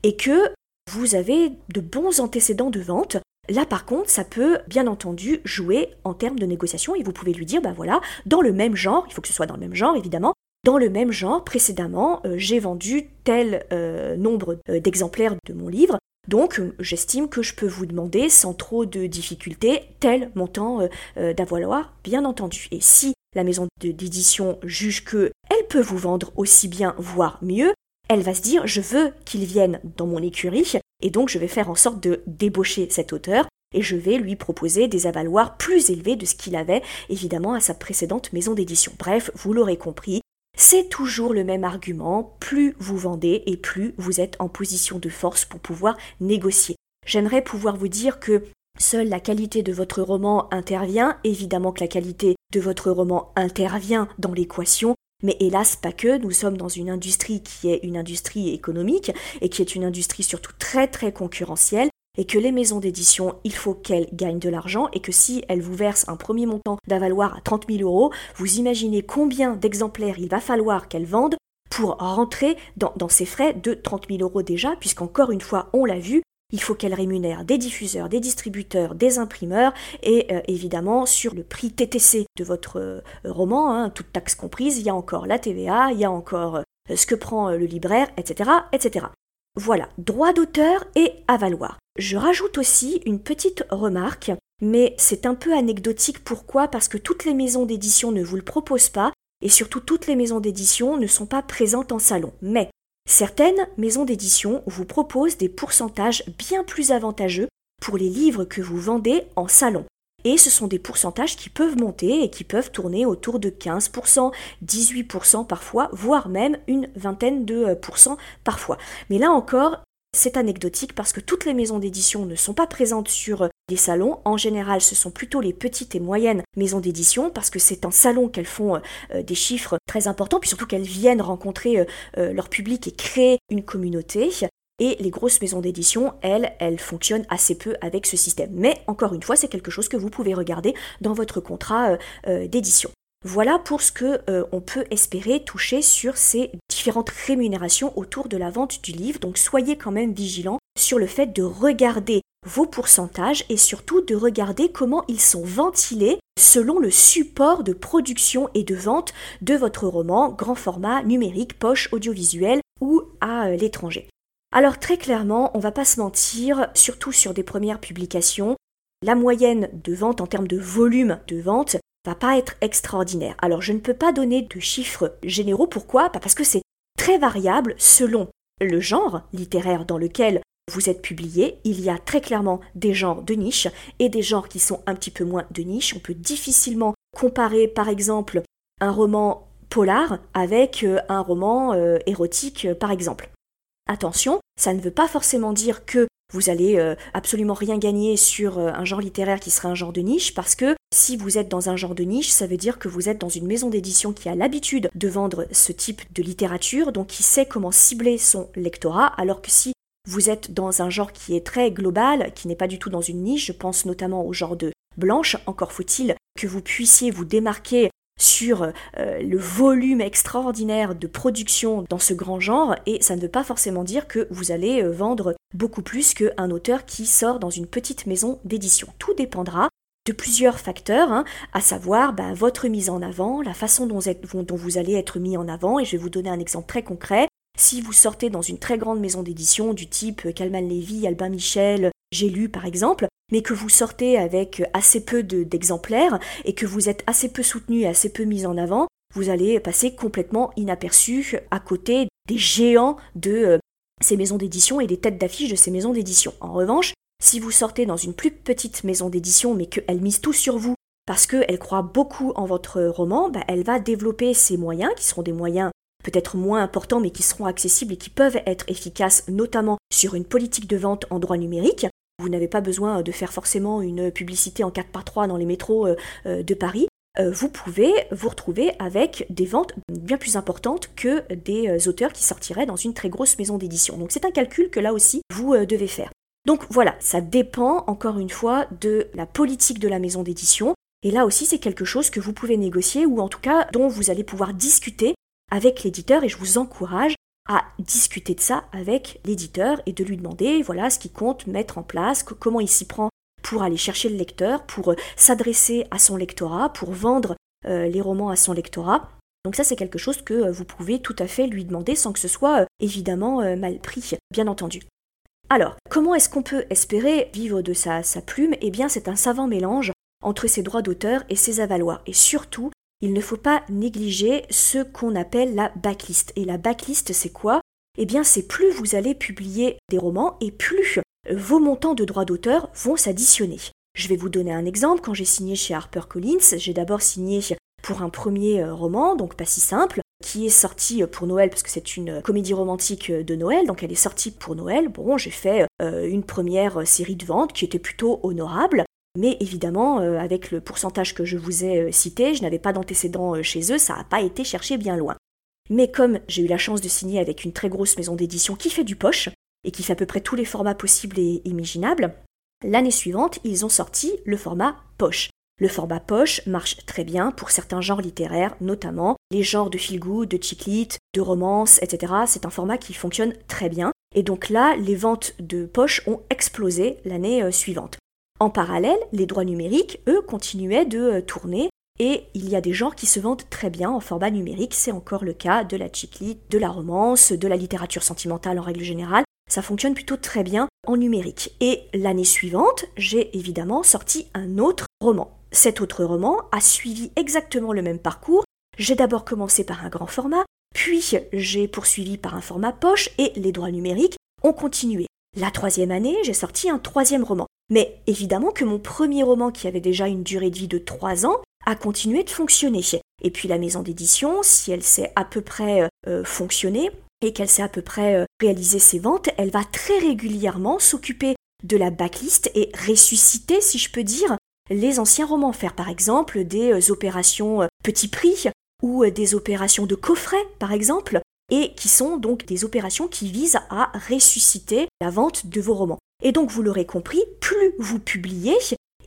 et que vous avez de bons antécédents de vente, Là, par contre, ça peut bien entendu jouer en termes de négociation et vous pouvez lui dire, ben voilà, dans le même genre, il faut que ce soit dans le même genre évidemment, dans le même genre, précédemment, euh, j'ai vendu tel euh, nombre euh, d'exemplaires de mon livre, donc j'estime que je peux vous demander sans trop de difficultés tel montant d'avaloir, bien entendu. Et si la maison d'édition juge que elle peut vous vendre aussi bien, voire mieux, elle va se dire je veux qu'il vienne dans mon écurie et donc je vais faire en sorte de débaucher cet auteur et je vais lui proposer des avaloirs plus élevés de ce qu'il avait évidemment à sa précédente maison d'édition. Bref, vous l'aurez compris, c'est toujours le même argument, plus vous vendez et plus vous êtes en position de force pour pouvoir négocier. J'aimerais pouvoir vous dire que seule la qualité de votre roman intervient, évidemment que la qualité de votre roman intervient dans l'équation, mais hélas pas que, nous sommes dans une industrie qui est une industrie économique et qui est une industrie surtout très très concurrentielle et que les maisons d'édition, il faut qu'elles gagnent de l'argent et que si elles vous versent un premier montant d'avaloir à 30 000 euros, vous imaginez combien d'exemplaires il va falloir qu'elles vendent pour rentrer dans, ces frais de 30 000 euros déjà, puisqu'encore une fois, on l'a vu, il faut qu'elles rémunèrent des diffuseurs, des distributeurs, des imprimeurs et euh, évidemment sur le prix TTC de votre euh, roman, hein, toute taxe comprise, il y a encore la TVA, il y a encore euh, ce que prend le libraire, etc., etc. Voilà, droit d'auteur et avaloir. Je rajoute aussi une petite remarque, mais c'est un peu anecdotique. Pourquoi? Parce que toutes les maisons d'édition ne vous le proposent pas, et surtout toutes les maisons d'édition ne sont pas présentes en salon. Mais certaines maisons d'édition vous proposent des pourcentages bien plus avantageux pour les livres que vous vendez en salon. Et ce sont des pourcentages qui peuvent monter et qui peuvent tourner autour de 15%, 18% parfois, voire même une vingtaine de euh, pourcents parfois. Mais là encore, c'est anecdotique parce que toutes les maisons d'édition ne sont pas présentes sur euh, des salons. En général, ce sont plutôt les petites et moyennes maisons d'édition parce que c'est en salon qu'elles font euh, des chiffres très importants, puis surtout qu'elles viennent rencontrer leur public et créer une communauté. Et les grosses maisons d'édition, elles, elles fonctionnent assez peu avec ce système. Mais encore une fois, c'est quelque chose que vous pouvez regarder dans votre contrat euh, euh, d'édition. Voilà pour ce que euh, on peut espérer toucher sur ces différentes rémunérations autour de la vente du livre. Donc soyez quand même vigilants sur le fait de regarder vos pourcentages et surtout de regarder comment ils sont ventilés selon le support de production et de vente de votre roman, grand format, numérique, poche, audiovisuel ou à l'étranger. Alors très clairement, on va pas se mentir, surtout sur des premières publications, la moyenne de vente en termes de volume de vente va pas être extraordinaire. Alors je ne peux pas donner de chiffres généraux, pourquoi? Parce que c'est très variable selon le genre littéraire dans lequel vous êtes publié. Il y a très clairement des genres de niche et des genres qui sont un petit peu moins de niche. On peut difficilement comparer par exemple un roman polar avec euh, un roman euh, érotique euh, par exemple. Attention, ça ne veut pas forcément dire que vous allez euh, absolument rien gagner sur euh, un genre littéraire qui serait un genre de niche, parce que si vous êtes dans un genre de niche, ça veut dire que vous êtes dans une maison d'édition qui a l'habitude de vendre ce type de littérature, donc qui sait comment cibler son lectorat, alors que si vous êtes dans un genre qui est très global, qui n'est pas du tout dans une niche, je pense notamment au genre de blanche, encore faut-il que vous puissiez vous démarquer sur euh, le volume extraordinaire de production dans ce grand genre, et ça ne veut pas forcément dire que vous allez euh, vendre beaucoup plus qu'un auteur qui sort dans une petite maison d'édition. Tout dépendra de plusieurs facteurs, hein, à savoir bah, votre mise en avant, la façon dont, vous allez être mis en avant, et je vais vous donner un exemple très concret. Si vous sortez dans une très grande maison d'édition du type Calman Levy, Albin Michel, J'ai lu par exemple, mais que vous sortez avec assez peu d'exemplaires et que vous êtes assez peu soutenu et assez peu mis en avant, vous allez passer complètement inaperçu à côté des géants de euh, ces maisons d'édition et des têtes d'affiche de ces maisons d'édition. En revanche, si vous sortez dans une plus petite maison d'édition mais qu'elle mise tout sur vous parce qu'elle croit beaucoup en votre roman, bah, elle va développer ses moyens, qui seront des moyens peut-être moins importants mais qui seront accessibles et qui peuvent être efficaces notamment sur une politique de vente en droit numérique, vous n'avez pas besoin de faire forcément une publicité en 4 par 3 dans les métros euh, euh, de Paris. Euh, vous pouvez vous retrouver avec des ventes bien plus importantes que des auteurs qui sortiraient dans une très grosse maison d'édition. Donc c'est un calcul que là aussi vous devez faire. Donc voilà, ça dépend encore une fois de la politique de la maison d'édition. Et là aussi, c'est quelque chose que vous pouvez négocier ou en tout cas dont vous allez pouvoir discuter avec l'éditeur et je vous encourage à discuter de ça avec l'éditeur et de lui demander voilà ce qu'il compte mettre en place, comment il s'y prend pour aller chercher le lecteur, pour euh, s'adresser à son lectorat, pour vendre euh, les romans à son lectorat. Donc ça c'est quelque chose que euh, vous pouvez tout à fait lui demander sans que ce soit évidemment mal pris, bien entendu. Alors, comment est-ce qu'on peut espérer vivre de sa, sa plume? Eh bien c'est un savant mélange entre ses droits d'auteur et ses avaloirs. Et surtout, il ne faut pas négliger ce qu'on appelle la backlist. Et la backlist, c'est quoi? Eh bien, c'est plus vous allez publier des romans et plus vos montants de droits d'auteur vont s'additionner. Je vais vous donner un exemple. Quand j'ai signé chez HarperCollins, j'ai d'abord signé pour un premier euh, roman, donc pas si simple, qui est sorti euh, pour Noël parce que c'est une comédie romantique euh, de Noël, donc elle est sortie pour Noël. Bon, j'ai fait une première série de ventes qui était plutôt honorable. Mais évidemment, euh, avec le pourcentage que je vous ai euh, cité, je n'avais pas d'antécédents euh, chez eux, ça n'a pas été cherché bien loin. Mais comme j'ai eu la chance de signer avec une très grosse maison d'édition qui fait du poche, et qui fait à peu près tous les formats possibles et imaginables, l'année suivante, ils ont sorti le format poche. Le format poche marche très bien pour certains genres littéraires, notamment les genres de feel good, de chick de romance, etc. C'est un format qui fonctionne très bien. Et donc là, les ventes de poche ont explosé l'année suivante. En parallèle, les droits numériques, eux, continuaient de euh, tourner et il y a des genres qui se vendent très bien en format numérique, c'est encore le cas de la chiclite, de la romance, de la littérature sentimentale en règle générale. Ça fonctionne plutôt très bien en numérique. Et l'année suivante, j'ai évidemment sorti un autre roman. Cet autre roman a suivi exactement le même parcours. J'ai d'abord commencé par un grand format, puis j'ai poursuivi par un format poche et les droits numériques ont continué. La troisième année, j'ai sorti un troisième roman. Mais évidemment que mon premier roman, qui avait déjà une durée de vie de 3 ans, a continué de fonctionner. Et puis la maison d'édition, si elle sait à peu près euh, euh, fonctionner et qu'elle sait à peu près euh, réaliser ses ventes, elle va très régulièrement s'occuper de la backlist et ressusciter, si je peux dire, les anciens romans, faire par exemple des opérations petit prix ou des opérations de coffret, par exemple, et qui sont donc des opérations qui visent à ressusciter la vente de vos romans. Et donc vous l'aurez compris, plus vous publiez,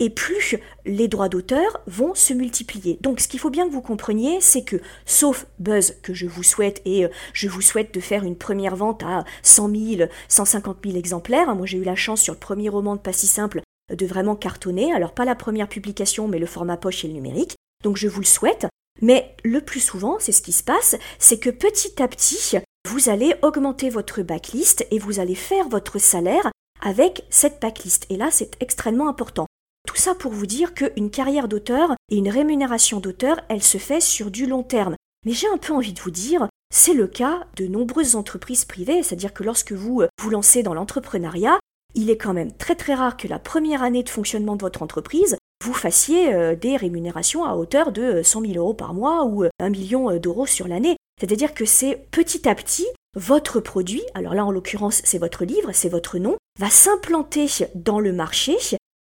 et plus les droits d'auteur vont se multiplier. Donc ce qu'il faut bien que vous compreniez, c'est que, sauf buzz que je vous souhaite, et euh, je vous souhaite de faire une première vente à 100 000, 150 000 exemplaires, moi j'ai eu la chance sur le premier roman de Pas si simple de vraiment cartonner, alors pas la première publication, mais le format poche et le numérique, donc je vous le souhaite, mais le plus souvent, c'est ce qui se passe, c'est que petit à petit, vous allez augmenter votre backlist et vous allez faire votre salaire avec cette backlist. Et là, c'est extrêmement important. Tout ça pour vous dire qu'une carrière d'auteur et une rémunération d'auteur, elle se fait sur du long terme. Mais j'ai un peu envie de vous dire, c'est le cas de nombreuses entreprises privées, c'est-à-dire que lorsque vous euh, vous lancez dans l'entrepreneuriat, il est quand même très très rare que la première année de fonctionnement de votre entreprise, vous fassiez euh, des rémunérations à hauteur de 100 000 euros par mois ou 1 euh, million d'euros sur l'année. C'est-à-dire que c'est petit à petit votre produit, alors là en l'occurrence c'est votre livre, c'est votre nom, va s'implanter dans le marché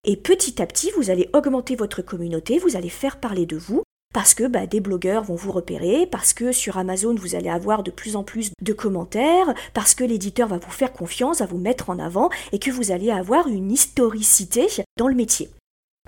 et petit à petit, vous allez augmenter votre communauté, vous allez faire parler de vous, parce que bah, des blogueurs vont vous repérer, parce que sur Amazon, vous allez avoir de plus en plus de commentaires, parce que l'éditeur va vous faire confiance, va vous mettre en avant, et que vous allez avoir une historicité dans le métier.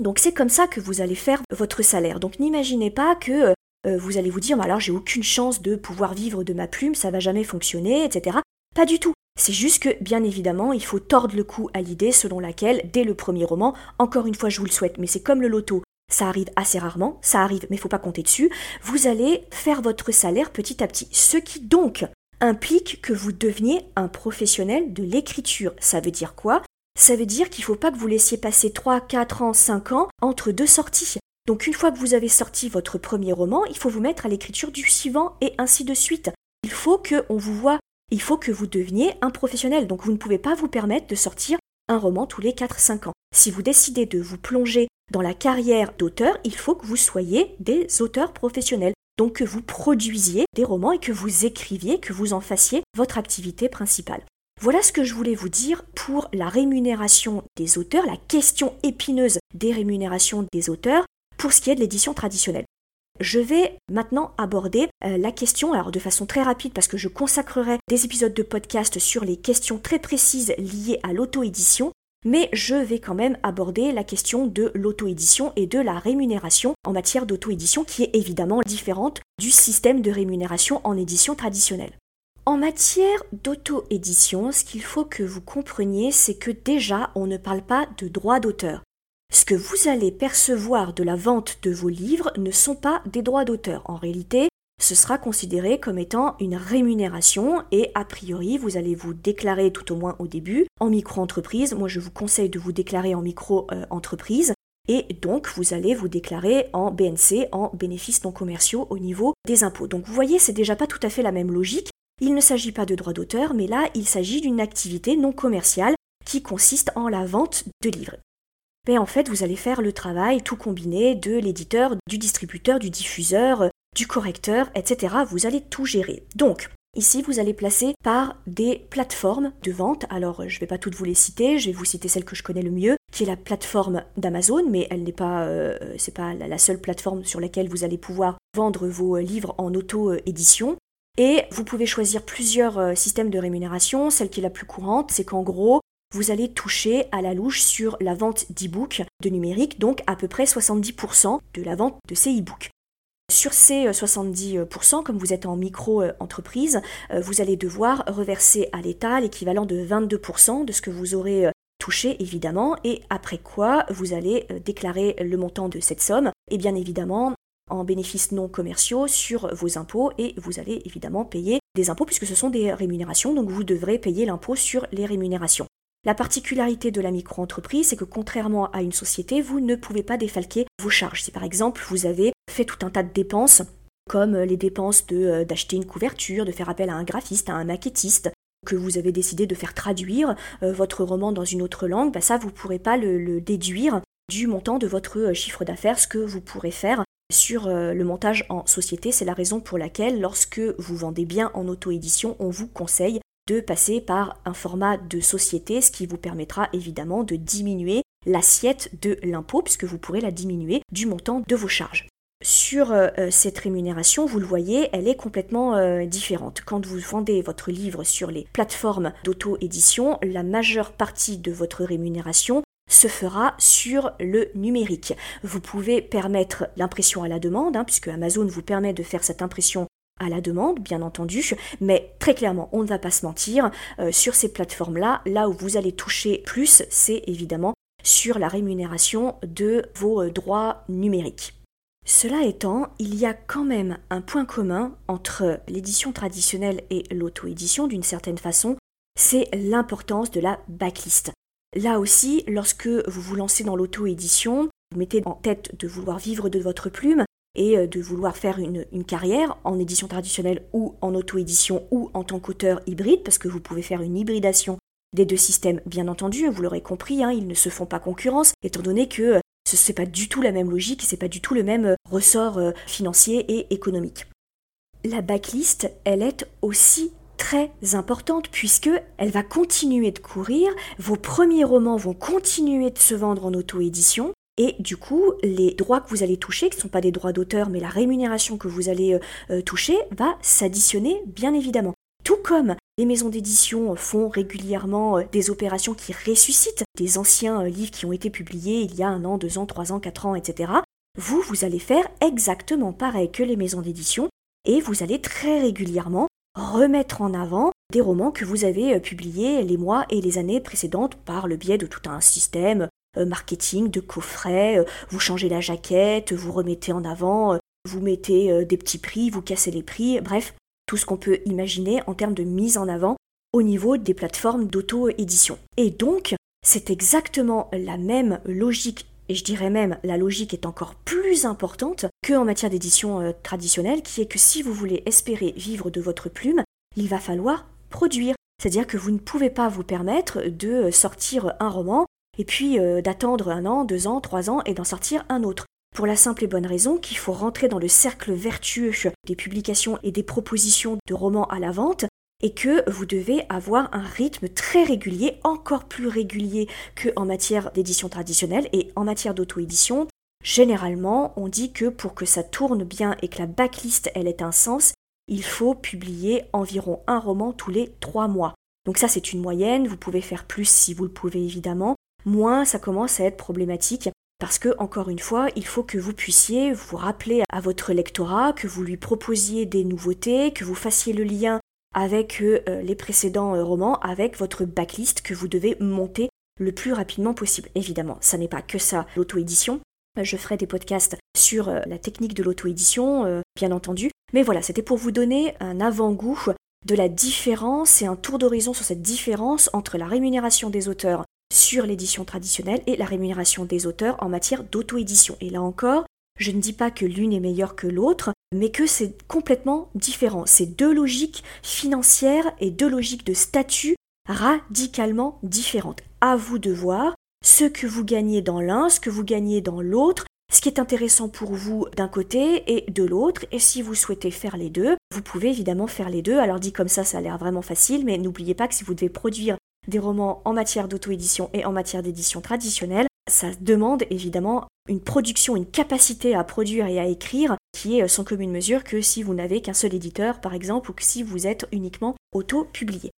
Donc c'est comme ça que vous allez faire votre salaire. Donc n'imaginez pas que euh, vous allez vous dire, bah, alors j'ai aucune chance de pouvoir vivre de ma plume, ça va jamais fonctionner, etc. Pas du tout. C'est juste que, bien évidemment, il faut tordre le cou à l'idée selon laquelle, dès le premier roman, encore une fois je vous le souhaite, mais c'est comme le loto, ça arrive assez rarement, ça arrive, mais faut pas compter dessus, vous allez faire votre salaire petit à petit. Ce qui donc implique que vous deveniez un professionnel de l'écriture. Ça veut dire quoi? Ça veut dire qu'il ne faut pas que vous laissiez passer 3, 4 ans, 5 ans entre deux sorties. Donc une fois que vous avez sorti votre premier roman, il faut vous mettre à l'écriture du suivant et ainsi de suite. Il faut qu'on vous voit il faut que vous deveniez un professionnel. Donc vous ne pouvez pas vous permettre de sortir un roman tous les 4-5 ans. Si vous décidez de vous plonger dans la carrière d'auteur, il faut que vous soyez des auteurs professionnels. Donc que vous produisiez des romans et que vous écriviez, que vous en fassiez votre activité principale. Voilà ce que je voulais vous dire pour la rémunération des auteurs, la question épineuse des rémunérations des auteurs pour ce qui est de l'édition traditionnelle. Je vais maintenant aborder euh, la question, alors de façon très rapide parce que je consacrerai des épisodes de podcast sur les questions très précises liées à l'auto-édition, mais je vais quand même aborder la question de l'auto-édition et de la rémunération en matière d'auto-édition qui est évidemment différente du système de rémunération en édition traditionnelle. En matière d'auto-édition, ce qu'il faut que vous compreniez, c'est que déjà, on ne parle pas de droit d'auteur. Ce que vous allez percevoir de la vente de vos livres ne sont pas des droits d'auteur. En réalité, ce sera considéré comme étant une rémunération et a priori vous allez vous déclarer tout au moins au début en micro-entreprise. Moi je vous conseille de vous déclarer en micro-entreprise et donc vous allez vous déclarer en BNC, en bénéfices non commerciaux au niveau des impôts. Donc vous voyez, c'est déjà pas tout à fait la même logique. Il ne s'agit pas de droits d'auteur, mais là il s'agit d'une activité non commerciale qui consiste en la vente de livres mais en fait vous allez faire le travail tout combiné de l'éditeur, du distributeur, du diffuseur, du correcteur, etc. Vous allez tout gérer. Donc, Ici, vous allez placer par des plateformes de vente. Alors, je ne vais pas toutes vous les citer, je vais vous citer celle que je connais le mieux, qui est la plateforme d'Amazon, mais elle n'est pas, euh, pas la seule plateforme sur laquelle vous allez pouvoir vendre vos livres en auto-édition. Et vous pouvez choisir plusieurs euh, systèmes de rémunération. Celle qui est la plus courante, c'est qu'en gros, vous allez toucher à la louche sur la vente d'e-books de numérique, donc à peu près 70% de la vente de ces e-books. Sur ces 70%, comme vous êtes en micro-entreprise, euh, vous allez devoir reverser à l'État l'équivalent de 22% de ce que vous aurez euh, touché évidemment, et après quoi vous allez euh, déclarer le montant de cette somme, et bien évidemment en bénéfices non commerciaux sur vos impôts, et vous allez évidemment payer des impôts puisque ce sont des rémunérations, donc vous devrez payer l'impôt sur les rémunérations. La particularité de la micro-entreprise, c'est que contrairement à une société, vous ne pouvez pas défalquer vos charges. Si par exemple vous avez fait tout un tas de dépenses, comme les dépenses euh, d'acheter une couverture, de faire appel à un graphiste, à un maquettiste, que vous avez décidé de faire traduire euh, votre roman dans une autre langue, bah ça vous ne pourrez pas le, déduire du montant de votre euh, chiffre d'affaires, ce que vous pourrez faire sur le montage en société. C'est la raison pour laquelle, lorsque vous vendez bien en auto-édition, on vous conseille de passer par un format de société, ce qui vous permettra évidemment de diminuer l'assiette de l'impôt, puisque vous pourrez la diminuer du montant de vos charges. sur euh, euh, cette rémunération, vous le voyez, elle est complètement euh, différente. Quand vous vendez votre livre sur les plateformes d'auto-édition, la majeure partie de votre rémunération se fera sur le numérique. Vous pouvez permettre l'impression à la demande, hein, puisque Amazon vous permet de faire cette impression à la demande, bien entendu, mais très clairement, on ne va pas se mentir, sur ces plateformes-là, là où vous allez toucher plus, c'est évidemment sur la rémunération de vos droits numériques. Cela étant, il y a quand même un point commun entre l'édition traditionnelle et l'auto-édition d'une certaine façon, c'est l'importance de la backlist. Là aussi, lorsque vous vous lancez dans l'auto-édition, vous mettez en tête de vouloir vivre de votre plume et euh, de vouloir faire une, carrière en édition traditionnelle ou en auto-édition ou en tant qu'auteur hybride, parce que vous pouvez faire une hybridation des deux systèmes, bien entendu, vous l'aurez compris, hein, ils ne se font pas concurrence, étant donné que euh, ce n'est pas du tout la même logique, c'est pas du tout le même euh, ressort financier et économique. La backlist, elle est aussi très importante puisque elle va continuer de courir, vos premiers romans vont continuer de se vendre en auto-édition et du coup, les droits que vous allez toucher, qui ne sont pas des droits d'auteur, mais la rémunération que vous allez euh, toucher, va s'additionner bien évidemment. Tout comme les maisons d'édition font régulièrement euh, des opérations qui ressuscitent des anciens euh, livres qui ont été publiés il y a un an, deux ans, trois ans, quatre ans, etc. Vous, vous allez faire exactement pareil que les maisons d'édition et vous allez très régulièrement remettre en avant des romans que vous avez euh, publiés les mois et les années précédentes par le biais de tout un système marketing, de coffrets, vous changez la jaquette, vous remettez en avant, vous mettez des petits prix, vous cassez les prix, bref, tout ce qu'on peut imaginer en termes de mise en avant au niveau des plateformes d'auto-édition. Et donc, c'est exactement la même logique, et je dirais même la logique est encore plus importante qu'en matière d'édition euh, traditionnelle, qui est que si vous voulez espérer vivre de votre plume, il va falloir produire. C'est-à-dire que vous ne pouvez pas vous permettre de sortir un roman et puis euh, d'attendre un an, deux ans, trois ans et d'en sortir un autre pour la simple et bonne raison qu'il faut rentrer dans le cercle vertueux des publications et des propositions de romans à la vente et que vous devez avoir un rythme très régulier, encore plus régulier qu'en matière d'édition traditionnelle et en matière d'auto-édition. Généralement, on dit que pour que ça tourne bien et que la backlist elle ait un sens, il faut publier environ un roman tous les trois mois. Donc ça c'est une moyenne, vous pouvez faire plus si vous le pouvez évidemment, moins ça commence à être problématique parce que, encore une fois, il faut que vous puissiez vous rappeler à votre lectorat, que vous lui proposiez des nouveautés, que vous fassiez le lien avec euh, les précédents euh, romans, avec votre backlist que vous devez monter le plus rapidement possible. Évidemment, ça n'est pas que ça, l'auto-édition. Je ferai des podcasts sur euh, la technique de l'auto-édition, bien entendu. Mais voilà, c'était pour vous donner un avant-goût de la différence et un tour d'horizon sur cette différence entre la rémunération des auteurs sur l'édition traditionnelle et la rémunération des auteurs en matière d'auto-édition. Et là encore, je ne dis pas que l'une est meilleure que l'autre, mais que c'est complètement différent. C'est deux logiques financières et deux logiques de statut radicalement différentes. À vous de voir ce que vous gagnez dans l'un, ce que vous gagnez dans l'autre, ce qui est intéressant pour vous d'un côté et de l'autre. Et si vous souhaitez faire les deux, vous pouvez évidemment faire les deux. Alors dit comme ça, ça a l'air vraiment facile, mais n'oubliez pas que si vous devez produire des romans en matière d'auto-édition et en matière d'édition traditionnelle, ça demande évidemment une production, une capacité à produire et à écrire qui est sans commune mesure que si vous n'avez qu'un seul éditeur par exemple ou que si vous êtes uniquement auto-publié.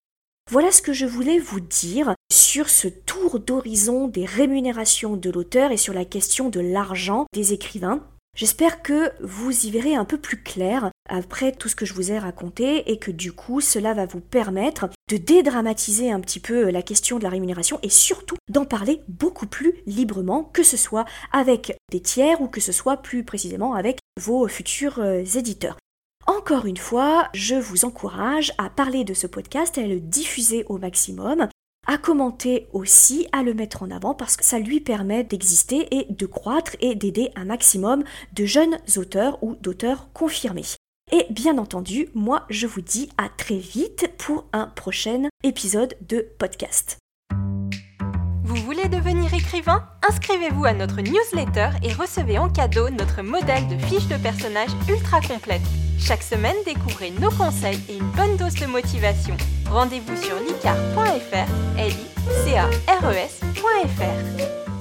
Voilà ce que je voulais vous dire sur ce tour d'horizon des rémunérations de l'auteur et sur la question de l'argent des écrivains. J'espère que vous y verrez un peu plus clair après tout ce que je vous ai raconté et que du coup cela va vous permettre de dédramatiser un petit peu la question de la rémunération et surtout d'en parler beaucoup plus librement, que ce soit avec des tiers ou que ce soit plus précisément avec vos futurs euh, éditeurs. Encore une fois, je vous encourage à parler de ce podcast à le diffuser au maximum à commenter aussi, à le mettre en avant parce que ça lui permet d'exister et de croître et d'aider un maximum de jeunes auteurs ou d'auteurs confirmés. Et bien entendu, moi je vous dis à très vite pour un prochain épisode de podcast. Vous voulez devenir écrivain? Inscrivez-vous à notre newsletter et recevez en cadeau notre modèle de fiche de personnage ultra complète. Chaque semaine, découvrez nos conseils et une bonne dose de motivation. Rendez-vous sur licar.fr, l i c a r e.